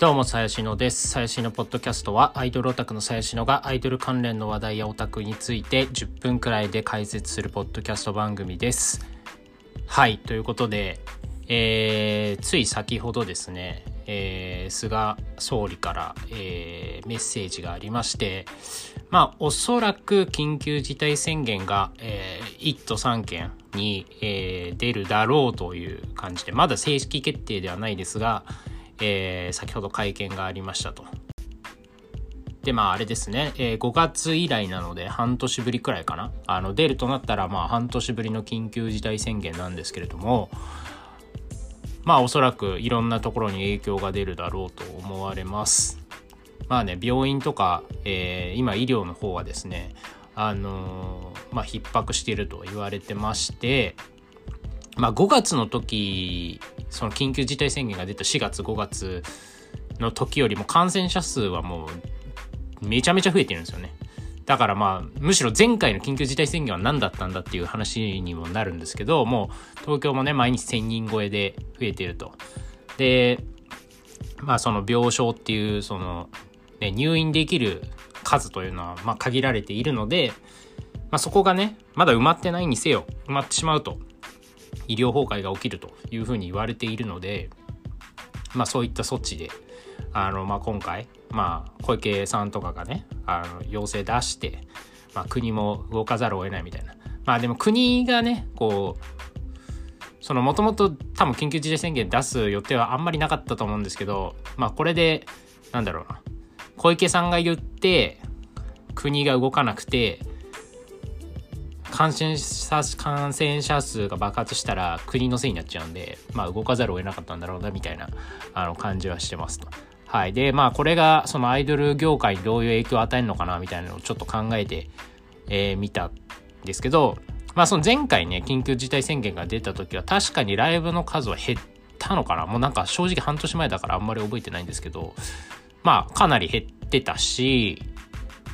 どうも、さやしのです。さやしのポッドキャストは、アイドルオタクのさやしのがアイドル関連の話題やオタクについて10分くらいで解説するポッドキャスト番組です。はい、ということで、えーつい先ほどですね、えー菅総理から、えーメッセージがありまして、まあ、おそらく緊急事態宣言が、えー1都3県に、えー出るだろうという感じで、まだ正式決定ではないですが、えー先ほど会見がありましたと。で、まああれですね、えー5月以来なので半年ぶりくらいかな。あの、出るとなったらまあ半年ぶりの緊急事態宣言なんですけれども、まあおそらくいろんなところに影響が出るだろうと思われます。まあね、病院とか、えー今医療の方はですね、あのーまあ逼迫していると言われてまして、まあ5月の時、その緊急事態宣言が出た4月5月の時よりも感染者数はもうめちゃめちゃ増えてるんですよね。だからまあむしろ前回の緊急事態宣言は何だったんだっていう話にもなるんですけどもう東京もね毎日1000人超えで増えてると。でまあその病床っていうその、ね、入院できる数というのはまあ限られているので、まあ、そこがねまだ埋まってないにせよ埋まってしまうと医療崩壊が起きるというふうに言われているので、まあ、そういった措置であの、まあ、今回、まあ、小池さんとかがねあの要請出して、まあ、国も動かざるを得ないみたいな。まあでも国がねこうそのもともと多分緊急事態宣言出す予定はあんまりなかったと思うんですけどまあこれでなんだろうな。小池さんが言って国が動かなくて感染者感染者数が爆発したら国のせいになっちゃうんで、まあ、動かざるを得なかったんだろうなみたいなあの感じはしてますと。はい、でまあこれがそのアイドル業界にどういう影響を与えるのかなみたいなのをちょっと考えてみ、えーたんですけど、まあ、その前回ね緊急事態宣言が出た時は確かにライブの数は減ったのかなもうなんか正直半年前だからあんまり覚えてないんですけどまあかなり減ってたし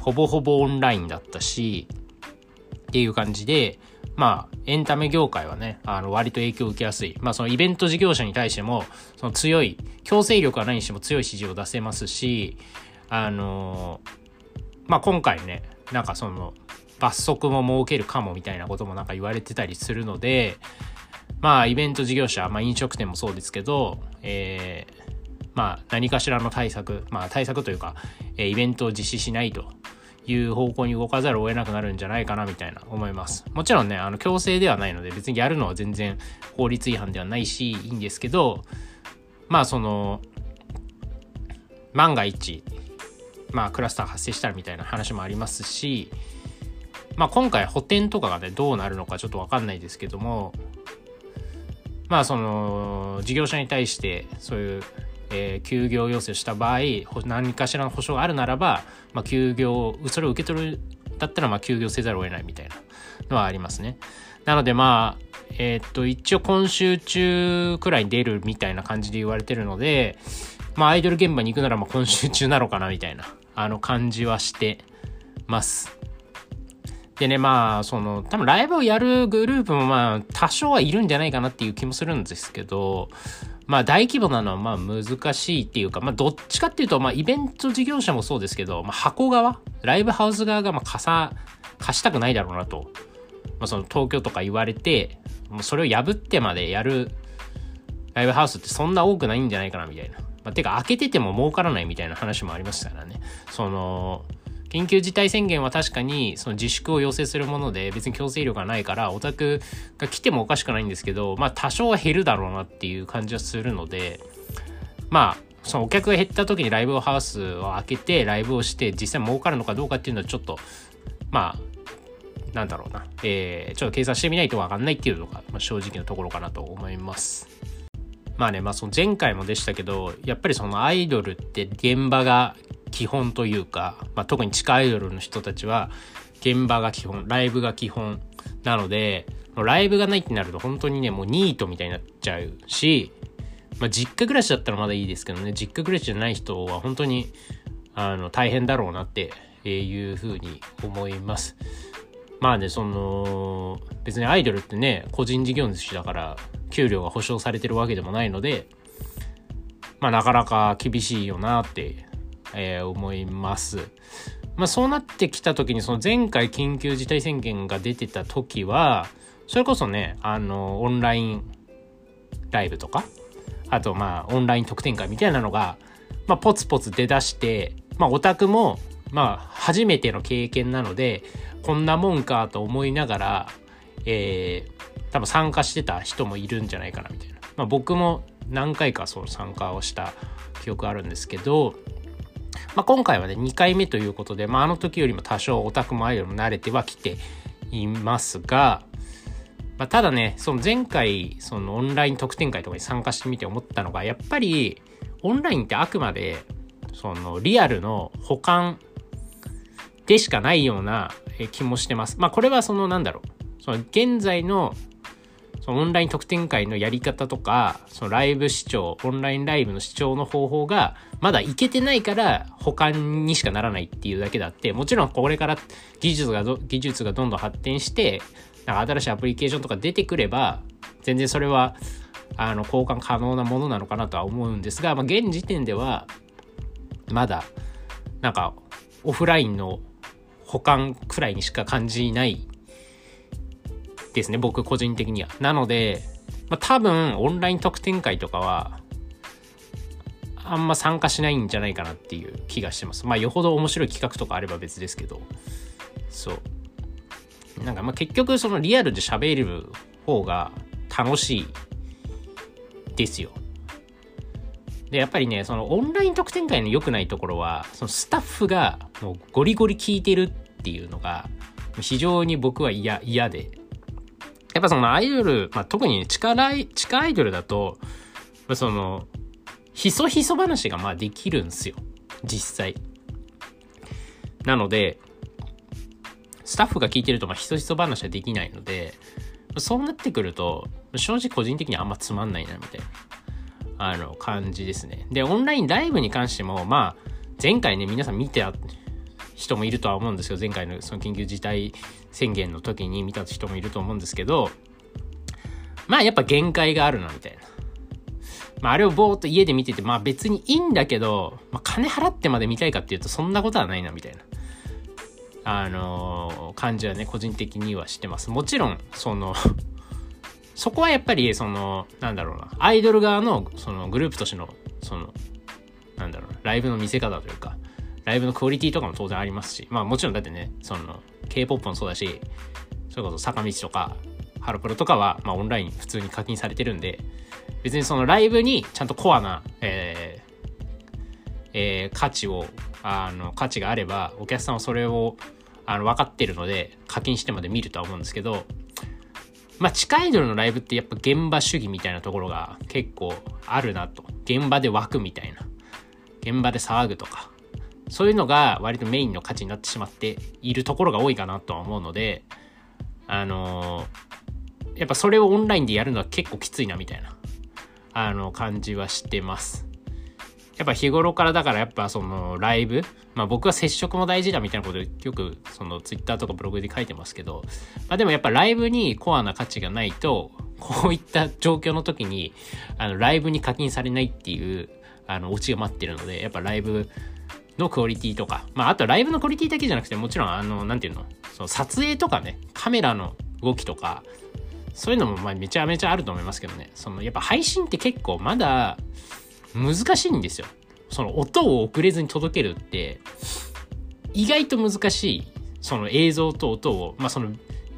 ほぼほぼオンラインだったしっていう感じで、まあ、エンタメ業界はね、あの、割と影響を受けやすい。まあ、そのイベント事業者に対しても、その強い、強制力はないにしても強い指示を出せますし、あのまあ、今回ね、なんかその、罰則も設けるかもみたいなこともなんか言われてたりするので、まあ、イベント事業者、まあ、飲食店もそうですけど、えーまあ、何かしらの対策、まあ、対策というか、えイベントを実施しないという方向に動かざるを得なくなるんじゃないかなみたいな思います。もちろんね、あの強制ではないので別にやるのは全然法律違反ではないしいいんですけど、まあその、万が一、まあクラスター発生したらみたいな話もありますし、まあ今回補填とかがね、どうなるのかちょっとわかんないですけども、まあその、事業者に対してそういうえー休業要請した場合何かしらの保証があるならば、まあ、休業それを受け取るだったらまあ休業せざるを得ないみたいなのはありますね。なのでまあえーっと一応今週中くらいに出るみたいな感じで言われてるのでまあアイドル現場に行くならまあ今週中なのかなみたいなあの感じはしてます。でねまあその多分ライブをやるグループもまあ多少はいるんじゃないかなっていう気もするんですけどまあ大規模なのはまあ難しいっていうか、まあどっちかっていうと、まあイベント事業者もそうですけど、まあ箱側、ライブハウス側がまあ貸さ、貸したくないだろうなと。まあその東京とか言われて、もうそれを破ってまでやるライブハウスってそんな多くないんじゃないかなみたいな。まあ、てか開けてても儲からないみたいな話もありましたからね。その、緊急事態宣言は確かにその自粛を要請するもので別に強制力がないからオタクが来てもおかしくないんですけどまあ多少は減るだろうなっていう感じはするのでまあそのお客が減った時にライブハウスを開けてライブをして実際儲かるのかどうかっていうのはちょっとまあなんだろうな、えーちょっと計算してみないと分かんないっていうのが、まあ、正直なところかなと思います。まあね、まあその前回もでしたけど、やっぱりそのアイドルって現場が基本というか、まあ特に地下アイドルの人たちは現場が基本、ライブが基本なので、もうライブがないってなると本当にね、もうニートみたいになっちゃうし、まあ実家暮らしだったらまだいいですけどね、実家暮らしじゃない人は本当にあの大変だろうなっていうふうに思います。まあね、その、別にアイドルってね、個人事業主だから、給料が保証されてるわけでもないので、まあ、なかなか厳しいよなって、えー、思います。まあ、そうなってきた時にその前回緊急事態宣言が出てた時はそれこそねあのオンラインライブとかあとまあオンライン特典会みたいなのが、まあ、ポツポツ出だしてまあオタクもまあ初めての経験なのでこんなもんかと思いながら、えー、多分参加してた人もいるんじゃないかなみたいな。まあ、僕も何回かその参加をした記憶あるんですけど、まあ、今回はね2回目ということで、まあ、あの時よりも多少オタクもアイドルも慣れてはきていますが、まあ、ただねその前回そのオンライン特典会とかに参加してみて思ったのがやっぱりオンラインってあくまでそのリアルの保管でしかないような気もしてます。まあこれはそのなんだろうその現在のそのオンライン特典会のやり方とか、そのライブ視聴、オンラインライブの視聴の方法がまだいけてないから保管にしかならないっていうだけだって、もちろんこれから技術が技術がどんどん発展して、なんか新しいアプリケーションとか出てくれば、全然それは、あの、交換可能なものなのかなとは思うんですが、まあ、現時点では、まだ、なんか、オフラインの保管くらいにしか感じないですね、僕個人的には。なので、まあ、多分オンライン特典会とかは、あんま参加しないんじゃないかなっていう気がしてます。まあ、よほど面白い企画とかあれば別ですけど、そう。なんかまあ結局そのリアルで喋る方が楽しいですよ。で、やっぱりね、そのオンライン特典会の良くないところは、そのスタッフがもうゴリゴリ聞いてるっていうのが、非常に僕は嫌、嫌で、やっぱそのアイドル、まあ、特に地下地下アイドルだと、その、ひそひそ話がまあできるんですよ。実際。なので、スタッフが聞いてるとまあひそひそ話はできないので、そうなってくると、正直個人的にはあんまつまんないな、みたいな、あの、感じですね。で、オンラインライブに関しても、まあ、前回ね、皆さん見て人もいるとは思うんですけど、前回のその緊急事態宣言の時に見た人もいると思うんですけど、まあやっぱ限界があるな、みたいな。まああれをぼーっと家で見てて、まあ別にいいんだけど、まあ金払ってまで見たいかっていうとそんなことはないな、みたいな。あのー、感じはね、個人的にはしてます。もちろん、そのそこはやっぱり、その、なんだろうな、アイドル側の、そのグループとしての、その、なんだろうな、ライブの見せ方というか、ライブのクオリティとかも当然ありますし、まあもちろんだってね、その、K-POP もそうだし、それこそ坂道とか、ハロプロとかは、まあオンライン普通に課金されてるんで、別にそのライブにちゃんとコアな、えー、えー、価値を、あの、価値があれば、お客さんはそれを、あの、分かってるので、課金してまで見るとは思うんですけど、まあ、地下アイドルのライブってやっぱ現場主義みたいなところが結構あるなと。現場で湧くみたいな。現場で騒ぐとか。そういうのが割とメインの価値になってしまっているところが多いかなとは思うので、あのー、やっぱそれをオンラインでやるのは結構きついなみたいな、あの、感じはしてます。やっぱ日頃からだからやっぱそのライブ、まあ僕は接触も大事だみたいなことよくそのツイッターとかブログで書いてますけど、まあでもやっぱライブにコアな価値がないと、こういった状況の時に、あの、ライブに課金されないっていう、あの、オチが待ってるので、やっぱライブのクオリティとか、まあ、あとライブのクオリティだけじゃなくて、もちろん、あの、なんていうの、その撮影とかね、カメラの動きとか、そういうのもまあめちゃめちゃあると思いますけどね。そのやっぱ配信って結構まだ難しいんですよ。その音を遅れずに届けるって意外と難しい。その映像と音を、まあその、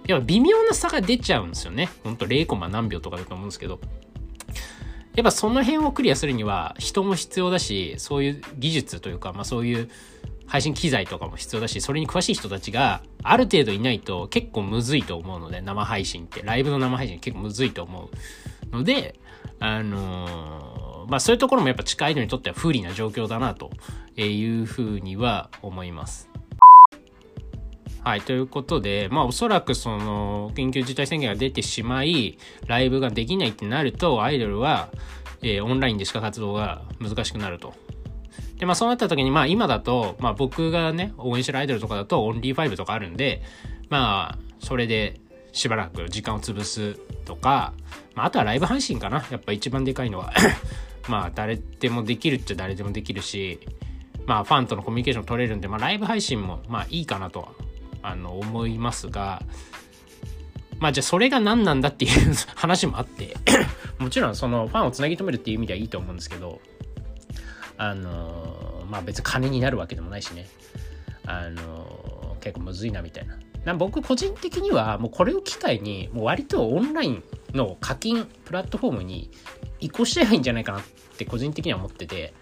やっぱ微妙な差が出ちゃうんですよね。ほんと0コマ何秒とかだと思うんですけど。やっぱその辺をクリアするには人も必要だし、そういう技術というか、まあそういう配信機材とかも必要だし、それに詳しい人たちがある程度いないと結構むずいと思うので、生配信って、ライブの生配信結構むずいと思うので、あのー、まあそういうところもやっぱ近いのにとっては不利な状況だなというふうには思います。はい、ということで、まあおそらくその緊急事態宣言が出てしまい、ライブができないってなると、アイドルは、えー、オンラインでしか活動が難しくなると。で、まあそうなった時に、まあ今だと、まあ僕がね、応援してるアイドルとかだとオンリー5とかあるんで、まあそれでしばらく時間を潰すとか、まああとはライブ配信かな。やっぱ一番でかいのは まあ誰でもできるっちゃ誰でもできるしまあファンとのコミュニケーション取れるんで、まあ、ライブ配信もまあいいかなとあの思いますがまあじゃあそれが何なんだっていう 話もあって もちろんそのファンをつなぎ止めるっていう意味ではいいと思うんですけどあのまあ別に金になるわけでもないしねあの結構むずいなみたいな。な僕個人的にはもうこれを機会にもう割とオンラインの課金プラットフォームに移行しちゃえばいいんじゃないかなって個人的には思ってて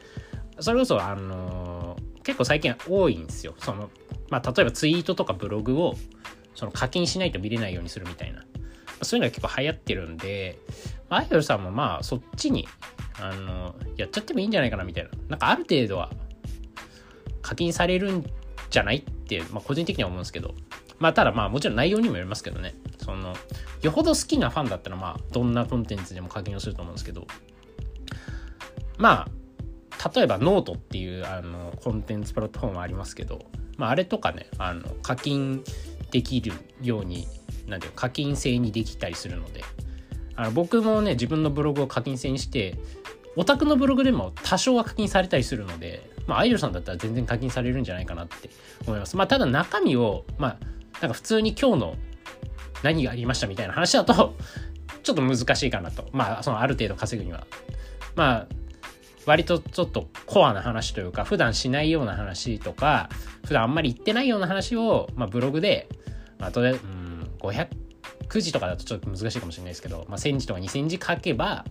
それこそあの結構最近多いんですよ。そのまあ例えばツイートとかブログをその課金しないと見れないようにするみたいな。そういうのが結構流行ってるんで、アイドルさんもまあそっちにあのやっちゃってもいいんじゃないかなみたいな。なんかある程度は課金されるんじゃないって、まあ、個人的には思うんですけど。まあただまあもちろん内容にもよりますけどね。そのよほど好きなファンだったらまあどんなコンテンツでも課金をすると思うんですけど。まあ例えばノートっていうあのコンテンツプラットフォームありますけど、まあ、あれとかねあの課金できるようになんていう課金制にできたりするのであの僕もね自分のブログを課金制にしてオタクのブログでも多少は課金されたりするので、まあ、アイドルさんだったら全然課金されるんじゃないかなって思います。まあ、ただ中身を、まあ、なんか普通に今日の何がありましたみたいな話だとちょっと難しいかなと。まあ、そのある程度稼ぐには。まあ、割とちょっとコアな話というか、普段しないような話とか、普段あんまり言ってないような話を、まあ、ブログで、まあ、とりあえず、うん、500字とかだとちょっと難しいかもしれないですけど、まあ、1000字とか2000字書けば、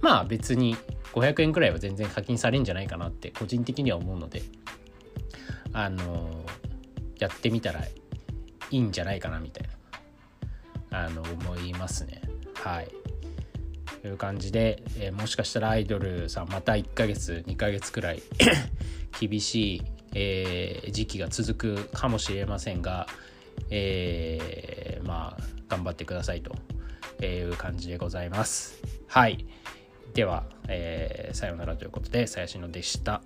まあ別に500円くらいは全然課金されるんじゃないかなって個人的には思うので、あのやってみたらいいんじゃないかなみたいな、あの、思いますね。はい。いう感じで、えー、もしかしたらアイドルさんまた1ヶ月、2ヶ月くらい 厳しい、えー、時期が続くかもしれませんが、えー、まあ、頑張ってくださいという感じでございます。はい。では、えー、さようならということで、最新のでした。